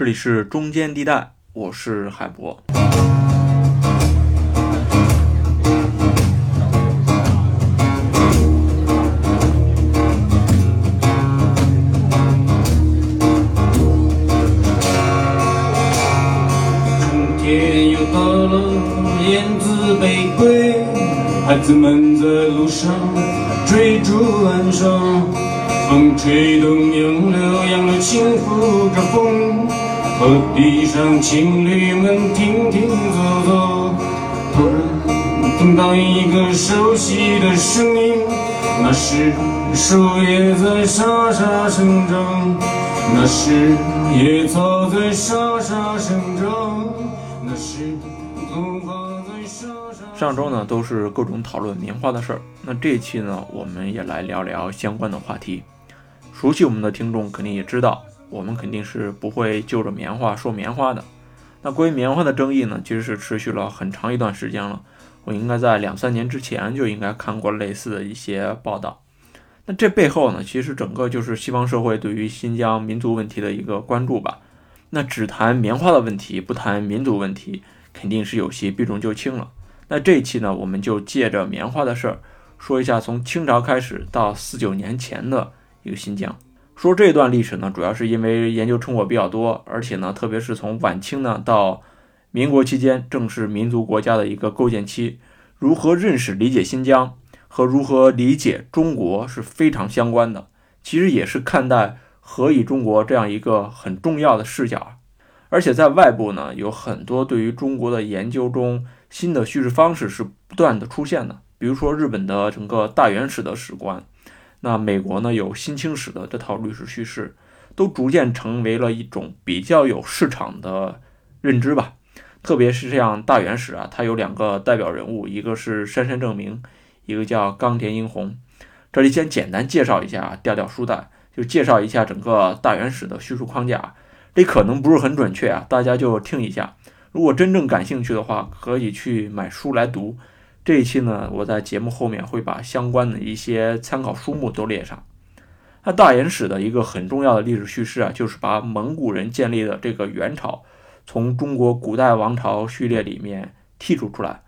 这里是中间地带，我是海博。春天又到了，燕子北归，孩子们在路上追逐晚上，风吹动河堤上情侣们停停走走，突然听到一个熟悉的声音，那是树叶在沙沙生长，那是野草在沙沙生长，那是头发在沙沙。上周呢都是各种讨论棉花的事儿，那这一期呢我们也来聊聊相关的话题。熟悉我们的听众肯定也知道，我们肯定是不会就着棉花说棉花的。那关于棉花的争议呢，其实是持续了很长一段时间了。我应该在两三年之前就应该看过类似的一些报道。那这背后呢，其实整个就是西方社会对于新疆民族问题的一个关注吧。那只谈棉花的问题，不谈民族问题，肯定是有些避重就轻了。那这一期呢，我们就借着棉花的事儿，说一下从清朝开始到四九年前的一个新疆。说这段历史呢，主要是因为研究成果比较多，而且呢，特别是从晚清呢到民国期间，正是民族国家的一个构建期，如何认识理解新疆和如何理解中国是非常相关的。其实也是看待何以中国这样一个很重要的视角。而且在外部呢，有很多对于中国的研究中新的叙事方式是不断的出现的。比如说日本的整个大元史的史观，那美国呢有新清史的这套历史叙事，都逐渐成为了一种比较有市场的认知吧。特别是像大元史啊，它有两个代表人物，一个是杉山正明，一个叫冈田英弘。这里先简单介绍一下，调调书袋，就介绍一下整个大元史的叙述框架。这可能不是很准确啊，大家就听一下。如果真正感兴趣的话，可以去买书来读。这一期呢，我在节目后面会把相关的一些参考书目都列上。那大元史的一个很重要的历史叙事啊，就是把蒙古人建立的这个元朝从中国古代王朝序列里面剔除出来，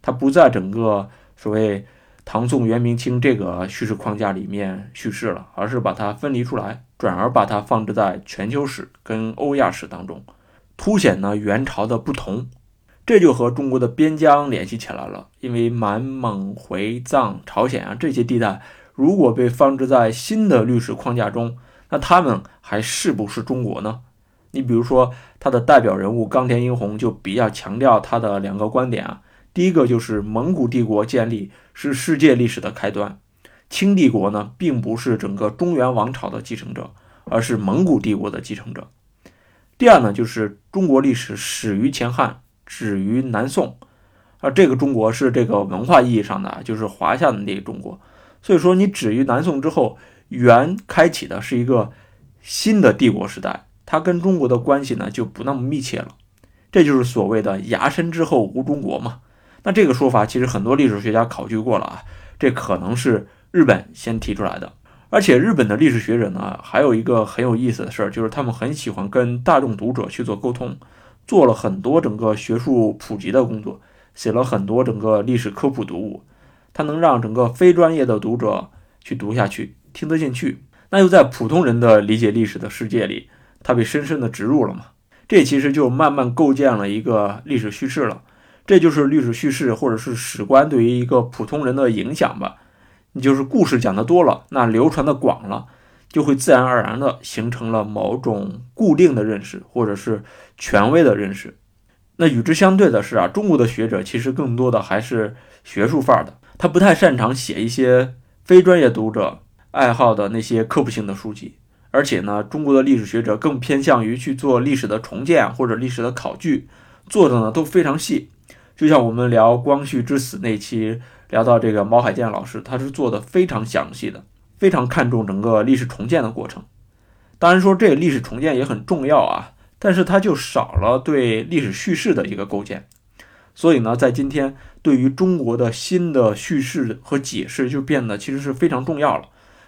它不在整个所谓唐宋元明清这个叙事框架里面叙事了，而是把它分离出来，转而把它放置在全球史跟欧亚史当中，凸显呢元朝的不同。这就和中国的边疆联系起来了，因为满蒙回藏朝鲜啊这些地带，如果被放置在新的历史框架中，那他们还是不是中国呢？你比如说，他的代表人物冈田英弘就比较强调他的两个观点啊，第一个就是蒙古帝国建立是世界历史的开端，清帝国呢并不是整个中原王朝的继承者，而是蒙古帝国的继承者。第二呢，就是中国历史始于前汉。止于南宋，而这个中国是这个文化意义上的，就是华夏的那个中国。所以说，你止于南宋之后，元开启的是一个新的帝国时代，它跟中国的关系呢就不那么密切了。这就是所谓的“崖深之后无中国”嘛。那这个说法其实很多历史学家考据过了啊，这可能是日本先提出来的。而且日本的历史学者呢，还有一个很有意思的事儿，就是他们很喜欢跟大众读者去做沟通。做了很多整个学术普及的工作，写了很多整个历史科普读物，它能让整个非专业的读者去读下去，听得进去。那又在普通人的理解历史的世界里，它被深深的植入了嘛？这其实就慢慢构建了一个历史叙事了。这就是历史叙事或者是史观对于一个普通人的影响吧。你就是故事讲得多了，那流传的广了。就会自然而然的形成了某种固定的认识，或者是权威的认识。那与之相对的是啊，中国的学者其实更多的还是学术范儿的，他不太擅长写一些非专业读者爱好的那些科普性的书籍。而且呢，中国的历史学者更偏向于去做历史的重建或者历史的考据，做的呢都非常细。就像我们聊光绪之死那期聊到这个毛海建老师，他是做的非常详细的。非常看重整个历史重建的过程，当然说这个历史重建也很重要啊，但是它就少了对历史叙事的一个构建。所以呢，在今天对于中国的新的叙事和解释就变得其实是非常重要了。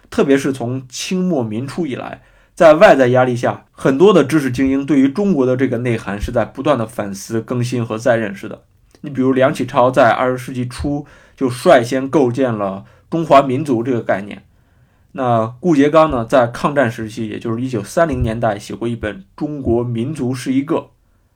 特别是从清末民初以来，在外在压力下，很多的知识精英对于中国的这个内涵是在不断的反思、更新和再认识的。你比如梁启超在二十世纪初就率先构建了中华民族这个概念。那顾颉刚呢，在抗战时期，也就是一九三零年代，写过一本《中国民族是一个》。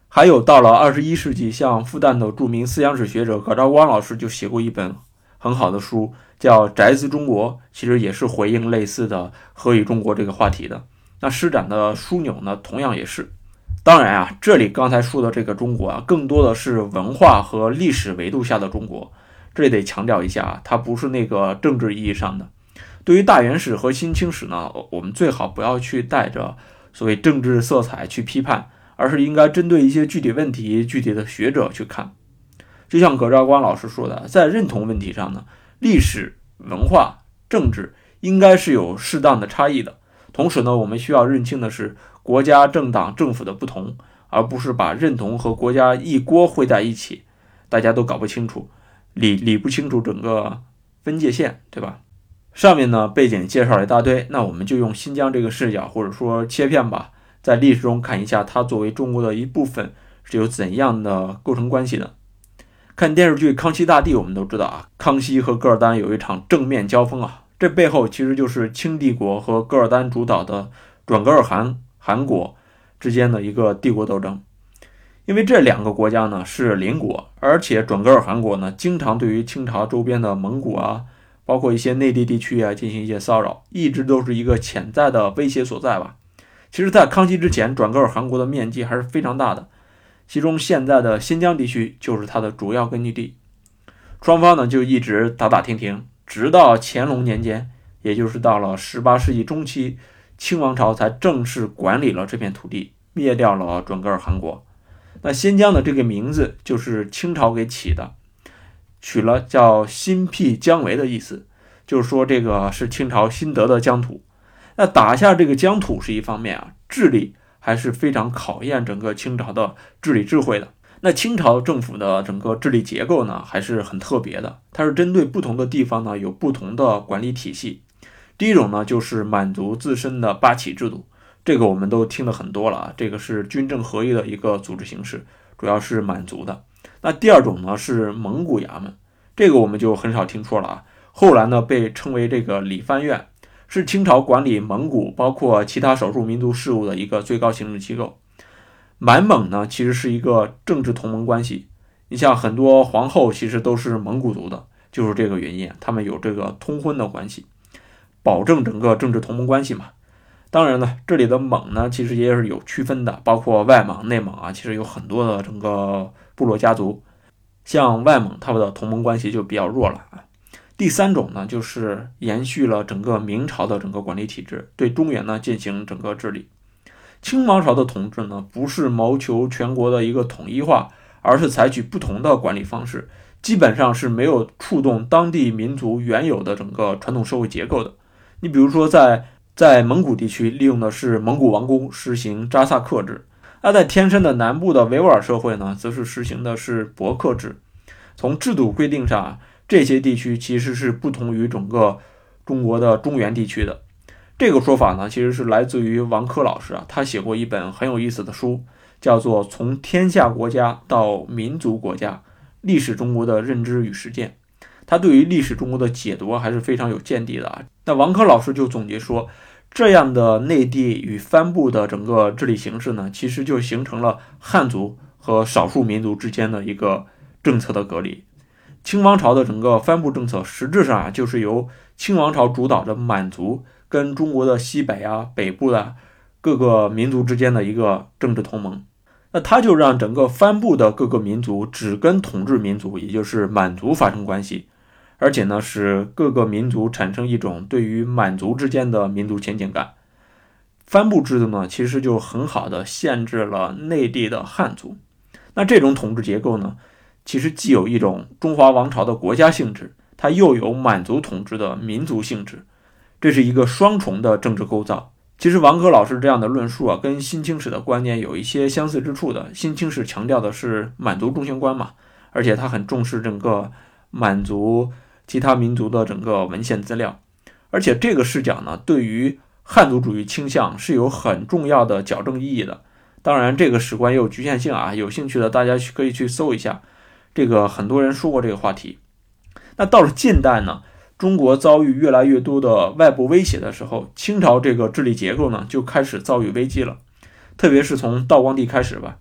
还有到了二十一世纪，像复旦的著名思想史学者葛兆光老师就写过一本很好的书，叫《宅兹中国》，其实也是回应类似的“何以中国”这个话题的。那施展的枢纽呢，同样也是。当然啊，这里刚才说的这个中国啊，更多的是文化和历史维度下的中国。这里得强调一下啊，它不是那个政治意义上的。对于大元史和新清史呢，我们最好不要去带着所谓政治色彩去批判，而是应该针对一些具体问题、具体的学者去看。就像葛兆光老师说的，在认同问题上呢，历史、文化、政治应该是有适当的差异的。同时呢，我们需要认清的是国家、政党、政府的不同，而不是把认同和国家一锅烩在一起，大家都搞不清楚，理理不清楚整个分界线，对吧？上面呢背景介绍了一大堆，那我们就用新疆这个视角或者说切片吧，在历史中看一下它作为中国的一部分是有怎样的构成关系的。看电视剧《康熙大帝》，我们都知道啊，康熙和噶尔丹有一场正面交锋啊。这背后其实就是清帝国和噶尔丹主导的准噶尔汗汗国之间的一个帝国斗争，因为这两个国家呢是邻国，而且准噶尔汗国呢经常对于清朝周边的蒙古啊，包括一些内地地区啊进行一些骚扰，一直都是一个潜在的威胁所在吧。其实，在康熙之前，准噶尔汗国的面积还是非常大的，其中现在的新疆地区就是它的主要根据地，双方呢就一直打打停停。直到乾隆年间，也就是到了十八世纪中期，清王朝才正式管理了这片土地，灭掉了准噶尔汗国。那新疆的这个名字就是清朝给起的，取了叫“新辟疆维”的意思，就是说这个是清朝新得的疆土。那打下这个疆土是一方面啊，治理还是非常考验整个清朝的治理智慧的。那清朝政府的整个治理结构呢，还是很特别的。它是针对不同的地方呢，有不同的管理体系。第一种呢，就是满族自身的八旗制度，这个我们都听得很多了啊。这个是军政合一的一个组织形式，主要是满族的。那第二种呢，是蒙古衙门，这个我们就很少听说了啊。后来呢，被称为这个理藩院，是清朝管理蒙古包括其他少数民族事务的一个最高行政机构。满蒙呢，其实是一个政治同盟关系。你像很多皇后，其实都是蒙古族的，就是这个原因，他们有这个通婚的关系，保证整个政治同盟关系嘛。当然呢，这里的蒙呢，其实也是有区分的，包括外蒙、内蒙啊，其实有很多的整个部落家族。像外蒙，他们的同盟关系就比较弱了啊。第三种呢，就是延续了整个明朝的整个管理体制，对中原呢进行整个治理。清王朝的统治呢，不是谋求全国的一个统一化，而是采取不同的管理方式，基本上是没有触动当地民族原有的整个传统社会结构的。你比如说，在在蒙古地区，利用的是蒙古王宫，实行扎萨克制；而在天山的南部的维吾尔社会呢，则是实行的是伯克制。从制度规定上，这些地区其实是不同于整个中国的中原地区的。这个说法呢，其实是来自于王珂老师啊，他写过一本很有意思的书，叫做《从天下国家到民族国家：历史中国的认知与实践》。他对于历史中国的解读还是非常有见地的啊。那王珂老师就总结说，这样的内地与藩部的整个治理形式呢，其实就形成了汉族和少数民族之间的一个政策的隔离。清王朝的整个藩部政策，实质上啊，就是由清王朝主导的满族。跟中国的西北啊、北部的各个民族之间的一个政治同盟，那他就让整个藩部的各个民族只跟统治民族，也就是满族发生关系，而且呢，使各个民族产生一种对于满族之间的民族亲近感。藩部制度呢，其实就很好的限制了内地的汉族。那这种统治结构呢，其实既有一种中华王朝的国家性质，它又有满族统治的民族性质。这是一个双重的政治构造。其实王珂老师这样的论述啊，跟新清史的观念有一些相似之处的。新清史强调的是满族中心观嘛，而且他很重视整个满族其他民族的整个文献资料。而且这个视角呢，对于汉族主义倾向是有很重要的矫正意义的。当然，这个史观也有局限性啊，有兴趣的大家可以去搜一下。这个很多人说过这个话题。那到了近代呢，中国遭遇越来越多的外部威胁的时候，清朝这个治理结构呢就开始遭遇危机了。特别是从道光帝开始吧，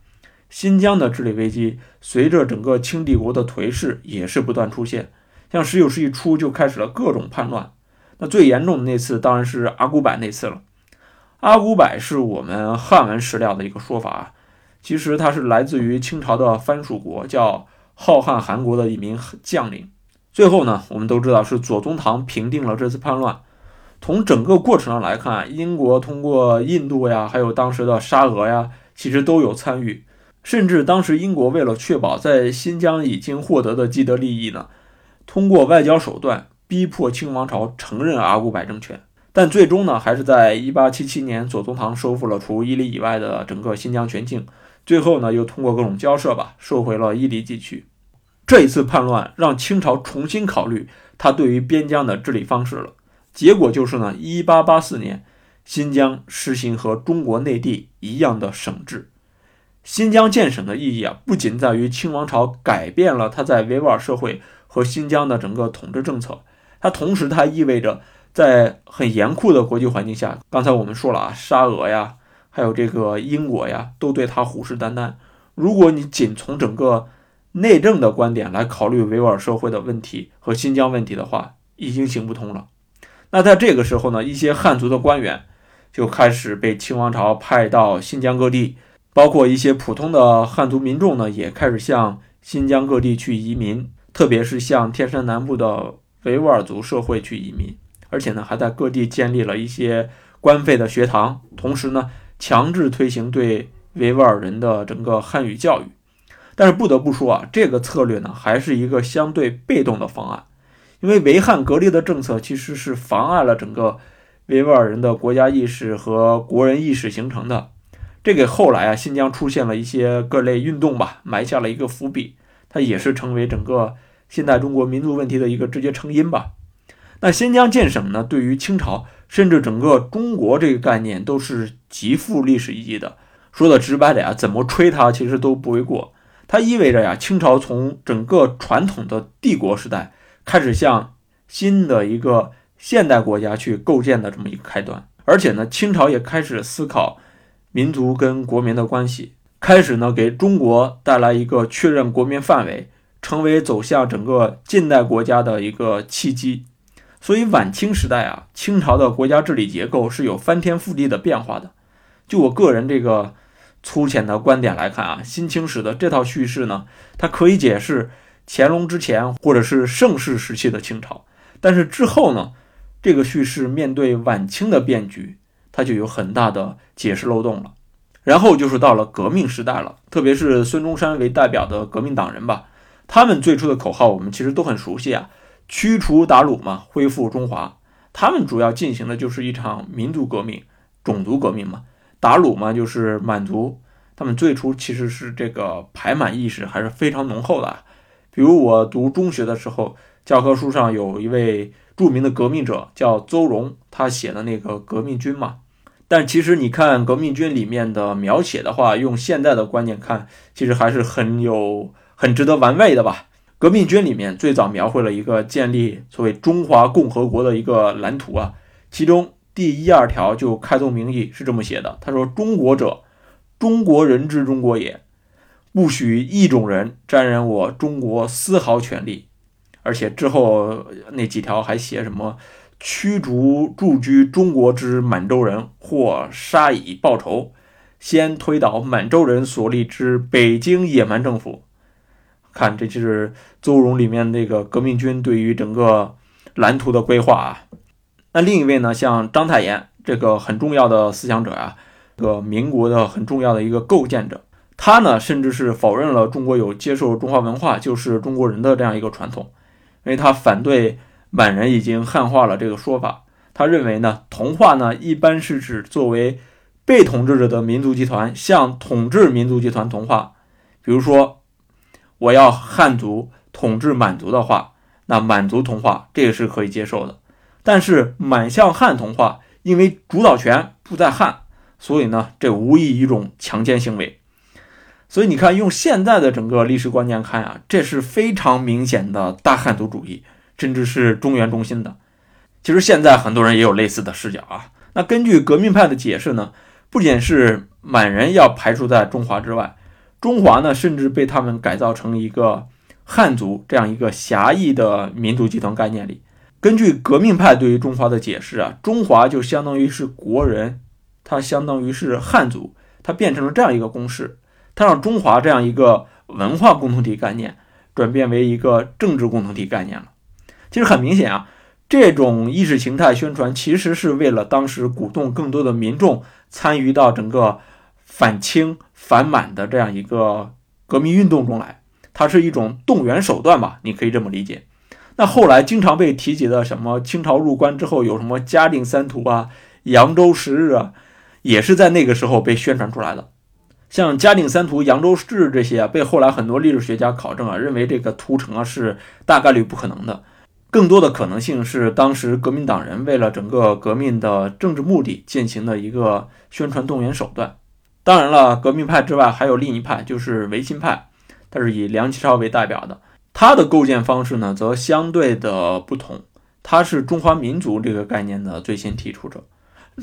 新疆的治理危机随着整个清帝国的颓势也是不断出现。像十九世纪初就开始了各种叛乱，那最严重的那次当然是阿古柏那次了。阿古柏是我们汉文史料的一个说法，其实他是来自于清朝的藩属国叫浩瀚汗国的一名将领。最后呢，我们都知道是左宗棠平定了这次叛乱。从整个过程上来看，英国通过印度呀，还有当时的沙俄呀，其实都有参与。甚至当时英国为了确保在新疆已经获得的既得利益呢。通过外交手段逼迫清王朝承认阿古柏政权，但最终呢，还是在1877年左宗棠收复了除伊犁以外的整个新疆全境。最后呢，又通过各种交涉吧，收回了伊犁地区。这一次叛乱让清朝重新考虑他对于边疆的治理方式了。结果就是呢，1884年，新疆实行和中国内地一样的省制。新疆建省的意义啊，不仅在于清王朝改变了他在维吾尔社会。和新疆的整个统治政策，它同时它意味着在很严酷的国际环境下，刚才我们说了啊，沙俄呀，还有这个英国呀，都对他虎视眈眈。如果你仅从整个内政的观点来考虑维吾尔社会的问题和新疆问题的话，已经行不通了。那在这个时候呢，一些汉族的官员就开始被清王朝派到新疆各地，包括一些普通的汉族民众呢，也开始向新疆各地去移民。特别是向天山南部的维吾尔族社会去移民，而且呢，还在各地建立了一些官费的学堂，同时呢，强制推行对维吾尔人的整个汉语教育。但是不得不说啊，这个策略呢，还是一个相对被动的方案，因为维汉隔离的政策其实是妨碍了整个维吾尔人的国家意识和国人意识形成的。这给后来啊，新疆出现了一些各类运动吧，埋下了一个伏笔。它也是成为整个现代中国民族问题的一个直接成因吧。那新疆建省呢，对于清朝甚至整个中国这个概念都是极富历史意义的。说的直白点啊，怎么吹它其实都不为过。它意味着呀，清朝从整个传统的帝国时代开始向新的一个现代国家去构建的这么一个开端。而且呢，清朝也开始思考民族跟国民的关系。开始呢，给中国带来一个确认国民范围，成为走向整个近代国家的一个契机。所以晚清时代啊，清朝的国家治理结构是有翻天覆地的变化的。就我个人这个粗浅的观点来看啊，新清史的这套叙事呢，它可以解释乾隆之前或者是盛世时期的清朝，但是之后呢，这个叙事面对晚清的变局，它就有很大的解释漏洞了。然后就是到了革命时代了，特别是孙中山为代表的革命党人吧，他们最初的口号我们其实都很熟悉啊，驱除鞑虏嘛，恢复中华。他们主要进行的就是一场民族革命、种族革命嘛。鞑虏嘛就是满族，他们最初其实是这个排满意识还是非常浓厚的。比如我读中学的时候，教科书上有一位著名的革命者叫邹容，他写的那个革命军嘛。但其实你看革命军里面的描写的话，用现在的观点看，其实还是很有很值得玩味的吧。革命军里面最早描绘了一个建立所谓中华共和国的一个蓝图啊，其中第一二条就开宗明义是这么写的：他说，中国者，中国人之中国也，不许异种人沾染我中国丝毫权利。而且之后那几条还写什么？驱逐驻居中国之满洲人，或杀以报仇。先推倒满洲人所立之北京野蛮政府。看，这就是邹容里面那个革命军对于整个蓝图的规划啊。那另一位呢，像章太炎这个很重要的思想者啊，这个民国的很重要的一个构建者，他呢甚至是否认了中国有接受中华文化就是中国人的这样一个传统，因为他反对。满人已经汉化了这个说法，他认为呢，同化呢一般是指作为被统治者的民族集团向统治民族集团同化。比如说，我要汉族统治满族的话，那满族同化这个是可以接受的。但是满向汉同化因为主导权不在汉，所以呢，这无疑一种强奸行为。所以你看，用现在的整个历史观念看啊，这是非常明显的大汉族主义，甚至是中原中心的。其实现在很多人也有类似的视角啊。那根据革命派的解释呢，不仅是满人要排除在中华之外，中华呢，甚至被他们改造成一个汉族这样一个狭义的民族集团概念里。根据革命派对于中华的解释啊，中华就相当于是国人，它相当于是汉族，它变成了这样一个公式，它让中华这样一个文化共同体概念转变为一个政治共同体概念了。其实很明显啊，这种意识形态宣传其实是为了当时鼓动更多的民众参与到整个反清反满的这样一个革命运动中来，它是一种动员手段吧，你可以这么理解。那后来经常被提及的什么清朝入关之后有什么嘉定三屠啊、扬州十日啊，也是在那个时候被宣传出来的。像嘉定三屠、扬州十日这些啊，被后来很多历史学家考证啊，认为这个屠城啊是大概率不可能的，更多的可能性是当时革命党人为了整个革命的政治目的进行的一个宣传动员手段。当然了，革命派之外还有另一派，就是维新派，它是以梁启超为代表的。它的构建方式呢，则相对的不同。他是中华民族这个概念的最先提出者。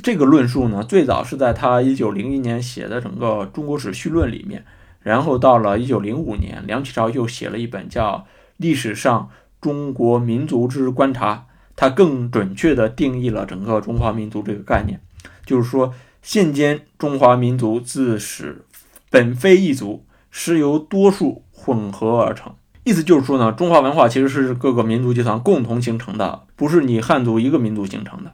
这个论述呢，最早是在他一九零一年写的整个《中国史序论》里面。然后到了一九零五年，梁启超又写了一本叫《历史上中国民族之观察》，它更准确地定义了整个中华民族这个概念，就是说，现今中华民族自始本非一族，是由多数混合而成。意思就是说呢，中华文化其实是各个民族集团共同形成的，不是你汉族一个民族形成的。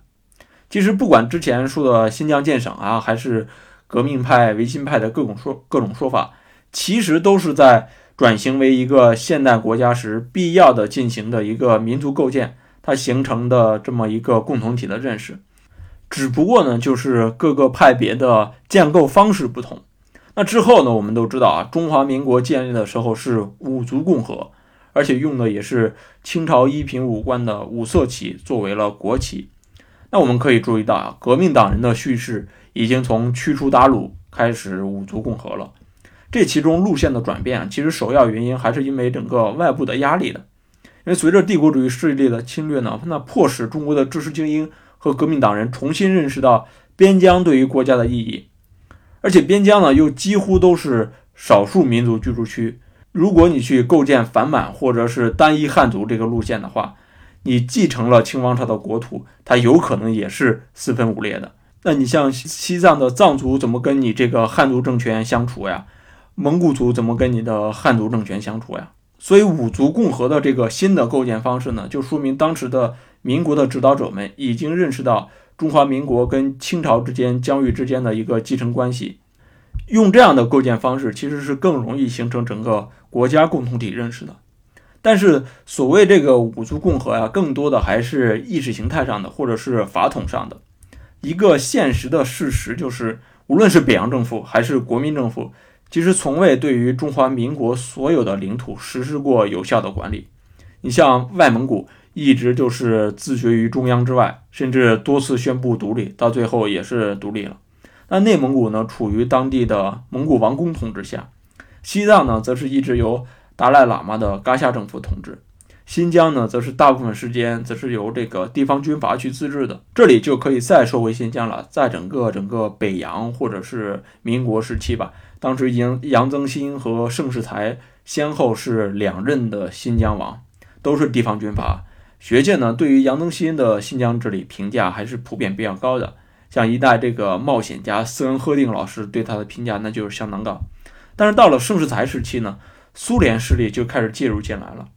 其实不管之前说的新疆建省啊，还是革命派、维新派的各种说各种说法，其实都是在转型为一个现代国家时必要的进行的一个民族构建，它形成的这么一个共同体的认识。只不过呢，就是各个派别的建构方式不同。那之后呢？我们都知道啊，中华民国建立的时候是五族共和，而且用的也是清朝一品武官的五色旗作为了国旗。那我们可以注意到啊，革命党人的叙事已经从驱除鞑虏开始五族共和了。这其中路线的转变，其实首要原因还是因为整个外部的压力的。因为随着帝国主义势力的侵略呢，那迫使中国的知识精英和革命党人重新认识到边疆对于国家的意义。而且边疆呢，又几乎都是少数民族居住区。如果你去构建反满或者是单一汉族这个路线的话，你继承了清王朝的国土，它有可能也是四分五裂的。那你像西藏的藏族怎么跟你这个汉族政权相处呀？蒙古族怎么跟你的汉族政权相处呀？所以五族共和的这个新的构建方式呢，就说明当时的民国的指导者们已经认识到。中华民国跟清朝之间疆域之间的一个继承关系，用这样的构建方式，其实是更容易形成整个国家共同体认识的。但是，所谓这个五族共和呀，更多的还是意识形态上的，或者是法统上的。一个现实的事实就是，无论是北洋政府还是国民政府，其实从未对于中华民国所有的领土实施过有效的管理。你像外蒙古。一直就是自绝于中央之外，甚至多次宣布独立，到最后也是独立了。那内蒙古呢，处于当地的蒙古王公统治下；西藏呢，则是一直由达赖喇嘛的噶夏政府统治；新疆呢，则是大部分时间则是由这个地方军阀去自治的。这里就可以再说回新疆了，在整个整个北洋或者是民国时期吧，当时杨杨增新和盛世才先后是两任的新疆王，都是地方军阀。学界呢，对于杨增新的新疆治理评价还是普遍比较高的。像一代这个冒险家斯恩赫定老师对他的评价，那就是相当高。但是到了盛世才时期呢，苏联势力就开始介入进来了。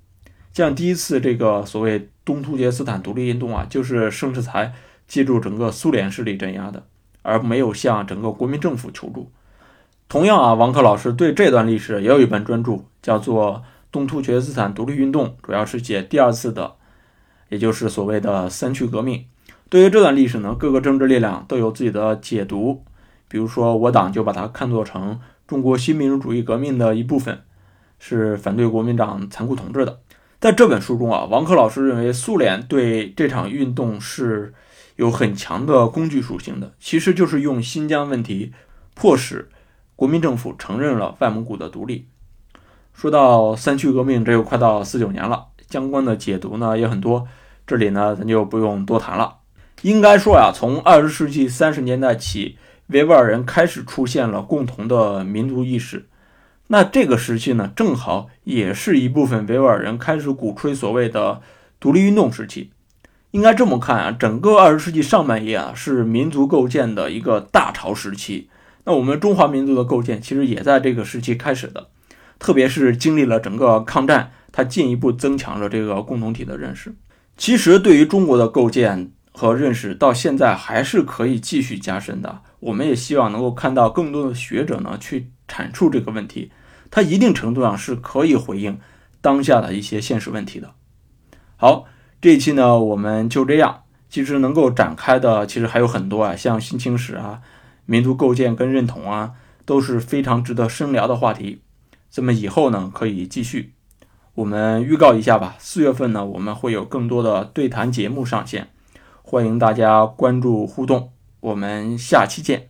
像第一次这个所谓东突厥斯坦独立运动啊，就是盛世才借助整个苏联势力镇压的，而没有向整个国民政府求助。同样啊，王克老师对这段历史也有一本专著，叫做《东突厥斯坦独立运动》，主要是写第二次的。也就是所谓的三区革命，对于这段历史呢，各个政治力量都有自己的解读。比如说，我党就把它看作成中国新民主主义革命的一部分，是反对国民党残酷统治的。在这本书中啊，王克老师认为苏联对这场运动是有很强的工具属性的，其实就是用新疆问题迫使国民政府承认了外蒙古的独立。说到三区革命，这又快到四九年了，相关的解读呢也很多，这里呢咱就不用多谈了。应该说呀，从二十世纪三十年代起，维吾尔人开始出现了共同的民族意识。那这个时期呢，正好也是一部分维吾尔人开始鼓吹所谓的独立运动时期。应该这么看啊，整个二十世纪上半叶啊，是民族构建的一个大潮时期。那我们中华民族的构建其实也在这个时期开始的。特别是经历了整个抗战，它进一步增强了这个共同体的认识。其实，对于中国的构建和认识，到现在还是可以继续加深的。我们也希望能够看到更多的学者呢去阐述这个问题，它一定程度上是可以回应当下的一些现实问题的。好，这一期呢我们就这样。其实能够展开的其实还有很多啊，像新清史啊、民族构建跟认同啊，都是非常值得深聊的话题。这么以后呢，可以继续。我们预告一下吧，四月份呢，我们会有更多的对谈节目上线，欢迎大家关注互动。我们下期见。